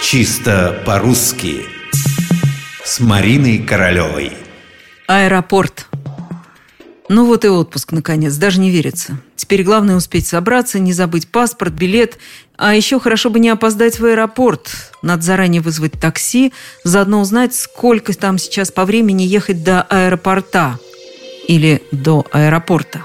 Чисто по-русски С Мариной Королевой Аэропорт ну вот и отпуск, наконец, даже не верится. Теперь главное успеть собраться, не забыть паспорт, билет. А еще хорошо бы не опоздать в аэропорт. Надо заранее вызвать такси, заодно узнать, сколько там сейчас по времени ехать до аэропорта. Или до аэропорта.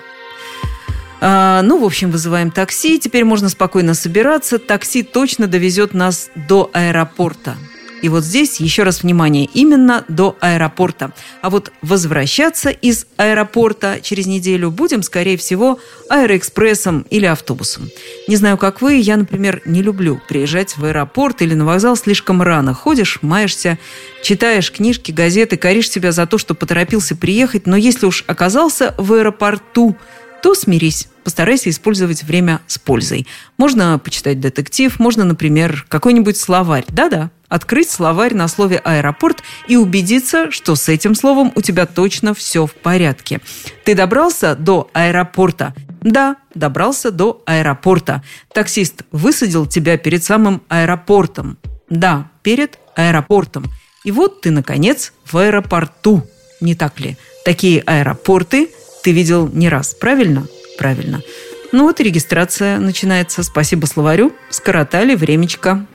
А, ну, в общем, вызываем такси. Теперь можно спокойно собираться. Такси точно довезет нас до аэропорта. И вот здесь еще раз внимание, именно до аэропорта. А вот возвращаться из аэропорта через неделю будем, скорее всего, аэроэкспрессом или автобусом. Не знаю, как вы, я, например, не люблю приезжать в аэропорт или на вокзал слишком рано. Ходишь, маешься, читаешь книжки, газеты, коришь себя за то, что поторопился приехать, но если уж оказался в аэропорту, то смирись. Постарайся использовать время с пользой. Можно почитать детектив, можно, например, какой-нибудь словарь. Да-да, открыть словарь на слове «аэропорт» и убедиться, что с этим словом у тебя точно все в порядке. Ты добрался до аэропорта? Да, добрался до аэропорта. Таксист высадил тебя перед самым аэропортом. Да, перед аэропортом. И вот ты, наконец, в аэропорту. Не так ли? Такие аэропорты – ты видел не раз, правильно? Правильно. Ну вот и регистрация начинается. Спасибо словарю. Скоротали времечко.